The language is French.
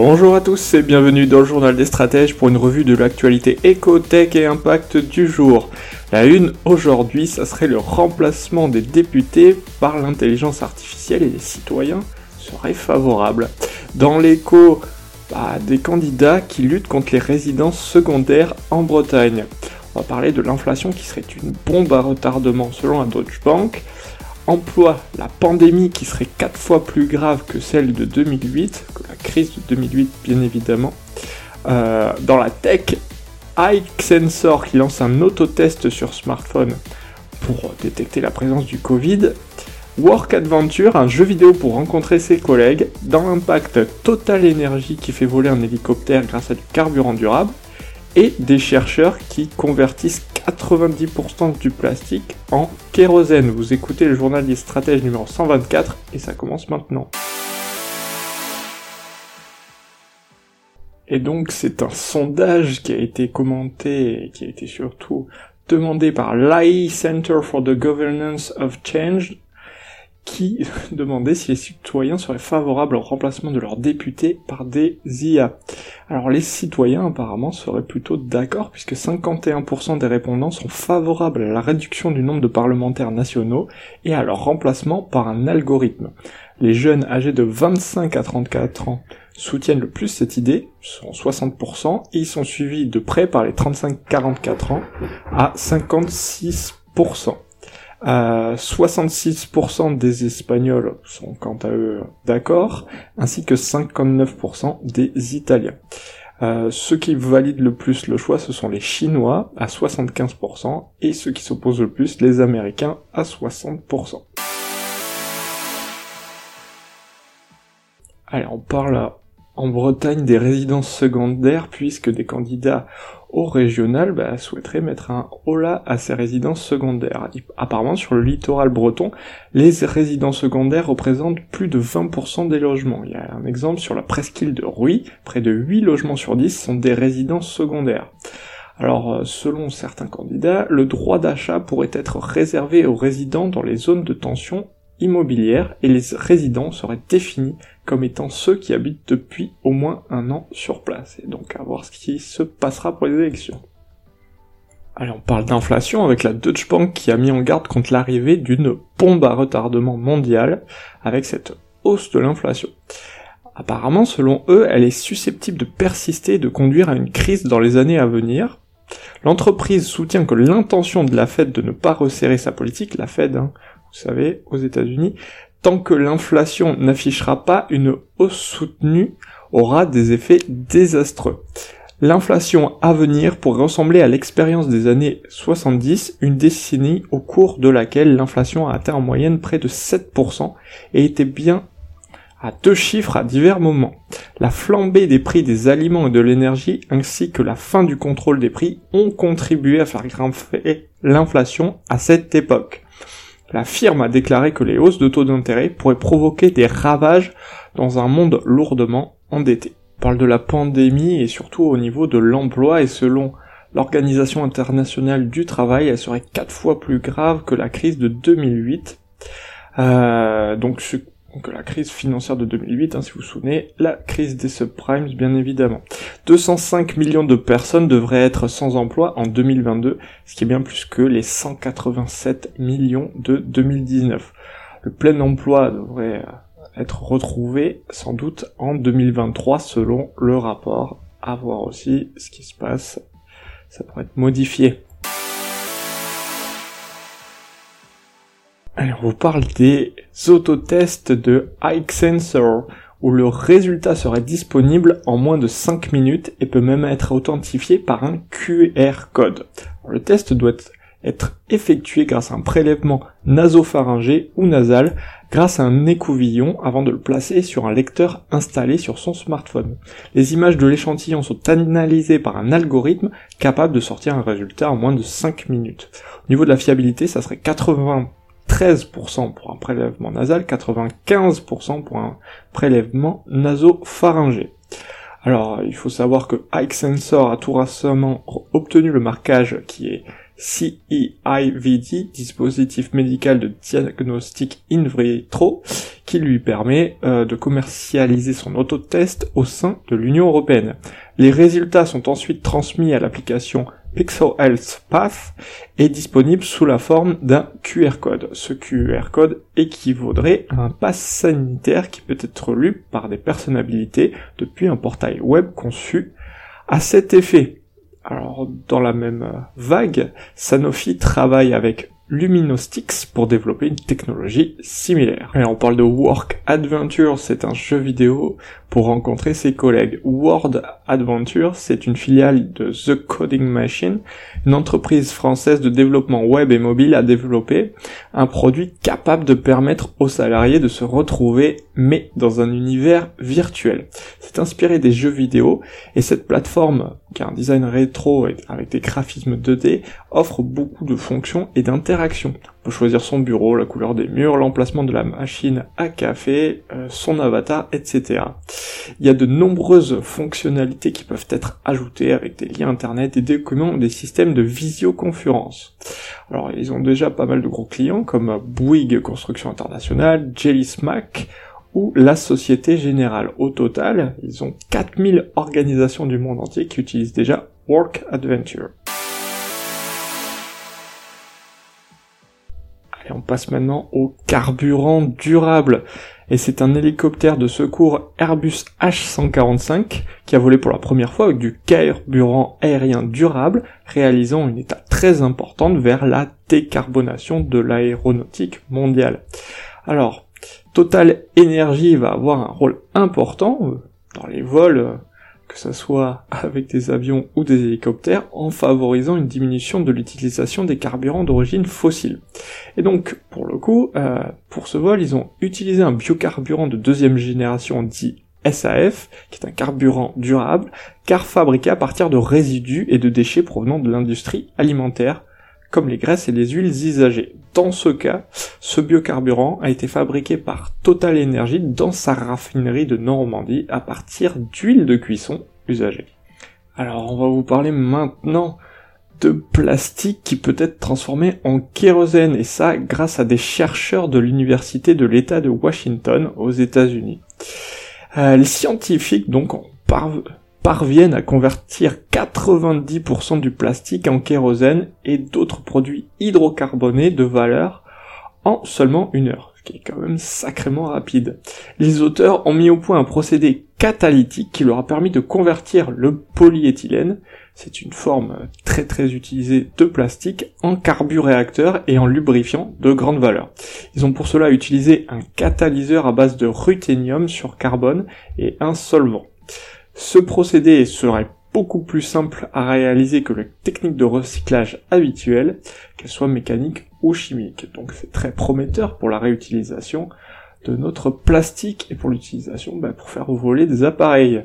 Bonjour à tous et bienvenue dans le journal des stratèges pour une revue de l'actualité éco-tech et impact du jour. La une aujourd'hui, ça serait le remplacement des députés par l'intelligence artificielle et les citoyens seraient favorables. Dans l'écho, bah, des candidats qui luttent contre les résidences secondaires en Bretagne. On va parler de l'inflation qui serait une bombe à retardement selon la Deutsche Bank emploi la pandémie qui serait 4 fois plus grave que celle de 2008, que la crise de 2008 bien évidemment. Euh, dans la tech, iSensor qui lance un autotest sur smartphone pour détecter la présence du Covid. Work Adventure, un jeu vidéo pour rencontrer ses collègues. Dans l'impact, Total Energy qui fait voler un hélicoptère grâce à du carburant durable et des chercheurs qui convertissent 90% du plastique en kérosène. Vous écoutez le journal des stratèges numéro 124 et ça commence maintenant. Et donc c'est un sondage qui a été commenté et qui a été surtout demandé par l'AI Center for the Governance of Change qui demandait si les citoyens seraient favorables au remplacement de leurs députés par des IA. Alors les citoyens apparemment seraient plutôt d'accord puisque 51% des répondants sont favorables à la réduction du nombre de parlementaires nationaux et à leur remplacement par un algorithme. Les jeunes âgés de 25 à 34 ans soutiennent le plus cette idée, sont 60%, et ils sont suivis de près par les 35-44 ans à 56%. 66% des Espagnols sont quant à eux d'accord, ainsi que 59% des Italiens. Euh, ceux qui valident le plus le choix, ce sont les Chinois à 75%, et ceux qui s'opposent le plus, les Américains à 60%. Allez, on parle en Bretagne des résidences secondaires, puisque des candidats au régional bah, souhaiterait mettre un holà à ces résidences secondaires. Apparemment, sur le littoral breton, les résidences secondaires représentent plus de 20% des logements. Il y a un exemple sur la presqu'île de Ruy, près de 8 logements sur 10 sont des résidences secondaires. Alors, euh, selon certains candidats, le droit d'achat pourrait être réservé aux résidents dans les zones de tension immobilière et les résidents seraient définis comme étant ceux qui habitent depuis au moins un an sur place. Et donc à voir ce qui se passera pour les élections. Allez, on parle d'inflation avec la Deutsche Bank qui a mis en garde contre l'arrivée d'une bombe à retardement mondiale avec cette hausse de l'inflation. Apparemment, selon eux, elle est susceptible de persister et de conduire à une crise dans les années à venir. L'entreprise soutient que l'intention de la Fed de ne pas resserrer sa politique, la Fed, hein, savez, aux États-Unis, tant que l'inflation n'affichera pas une hausse soutenue, aura des effets désastreux. L'inflation à venir pourrait ressembler à l'expérience des années 70, une décennie au cours de laquelle l'inflation a atteint en moyenne près de 7% et était bien à deux chiffres à divers moments. La flambée des prix des aliments et de l'énergie ainsi que la fin du contrôle des prix ont contribué à faire grimper l'inflation à cette époque. La firme a déclaré que les hausses de taux d'intérêt pourraient provoquer des ravages dans un monde lourdement endetté. On parle de la pandémie et surtout au niveau de l'emploi et selon l'Organisation internationale du travail, elle serait quatre fois plus grave que la crise de 2008. Euh, donc donc la crise financière de 2008, hein, si vous vous souvenez, la crise des subprimes, bien évidemment. 205 millions de personnes devraient être sans emploi en 2022, ce qui est bien plus que les 187 millions de 2019. Le plein emploi devrait être retrouvé sans doute en 2023 selon le rapport. À voir aussi ce qui se passe. Ça pourrait être modifié. On vous parle des autotests de iSensor, où le résultat serait disponible en moins de 5 minutes et peut même être authentifié par un QR code. le test doit être effectué grâce à un prélèvement nasopharyngé ou nasal grâce à un écouvillon avant de le placer sur un lecteur installé sur son smartphone. Les images de l'échantillon sont analysées par un algorithme capable de sortir un résultat en moins de 5 minutes. Au niveau de la fiabilité, ça serait 80 93% pour un prélèvement nasal, 95% pour un prélèvement nasopharyngé. Alors, il faut savoir que Ike Sensor a tout récemment obtenu le marquage qui est CEIVD, dispositif médical de diagnostic in vitro, qui lui permet euh, de commercialiser son autotest au sein de l'Union européenne. Les résultats sont ensuite transmis à l'application Pixel Health Path est disponible sous la forme d'un QR code. Ce QR code équivaudrait à un pass sanitaire qui peut être lu par des personnalités depuis un portail web conçu à cet effet. Alors, dans la même vague, Sanofi travaille avec Luminostix pour développer une technologie similaire. Et on parle de Work Adventure, c'est un jeu vidéo pour rencontrer ses collègues. Word Adventure, c'est une filiale de The Coding Machine, une entreprise française de développement web et mobile a développé un produit capable de permettre aux salariés de se retrouver mais dans un univers virtuel. C'est inspiré des jeux vidéo et cette plateforme qui a un design rétro avec des graphismes 2D offre beaucoup de fonctions et On peut choisir son bureau, la couleur des murs, l'emplacement de la machine à café, euh, son avatar, etc. Il y a de nombreuses fonctionnalités qui peuvent être ajoutées avec des liens internet, des documents ou des systèmes de visioconférence. Alors ils ont déjà pas mal de gros clients comme Bouygues Construction Internationale, Jelly Smack, ou la Société Générale. Au total, ils ont 4000 organisations du monde entier qui utilisent déjà Work Adventure. Allez, on passe maintenant au carburant durable. Et c'est un hélicoptère de secours Airbus H145 qui a volé pour la première fois avec du carburant aérien durable, réalisant une étape très importante vers la décarbonation de l'aéronautique mondiale. Alors, Total Energy va avoir un rôle important euh, dans les vols, euh, que ce soit avec des avions ou des hélicoptères, en favorisant une diminution de l'utilisation des carburants d'origine fossile. Et donc, pour le coup, euh, pour ce vol, ils ont utilisé un biocarburant de deuxième génération dit SAF, qui est un carburant durable, car fabriqué à partir de résidus et de déchets provenant de l'industrie alimentaire, comme les graisses et les huiles usagées. Dans ce cas, ce biocarburant a été fabriqué par Total Energy dans sa raffinerie de Normandie à partir d'huile de cuisson usagée. Alors on va vous parler maintenant de plastique qui peut être transformé en kérosène et ça grâce à des chercheurs de l'université de l'État de Washington aux États-Unis. Euh, les scientifiques donc ont parviennent à convertir 90% du plastique en kérosène et d'autres produits hydrocarbonés de valeur en seulement une heure, ce qui est quand même sacrément rapide. Les auteurs ont mis au point un procédé catalytique qui leur a permis de convertir le polyéthylène, c'est une forme très très utilisée de plastique, en carburéacteur et en lubrifiant de grande valeur. Ils ont pour cela utilisé un catalyseur à base de ruthénium sur carbone et un solvant. Ce procédé serait beaucoup plus simple à réaliser que les techniques de recyclage habituelles, qu'elles soient mécaniques ou chimiques. Donc c'est très prometteur pour la réutilisation de notre plastique et pour l'utilisation bah, pour faire voler des appareils.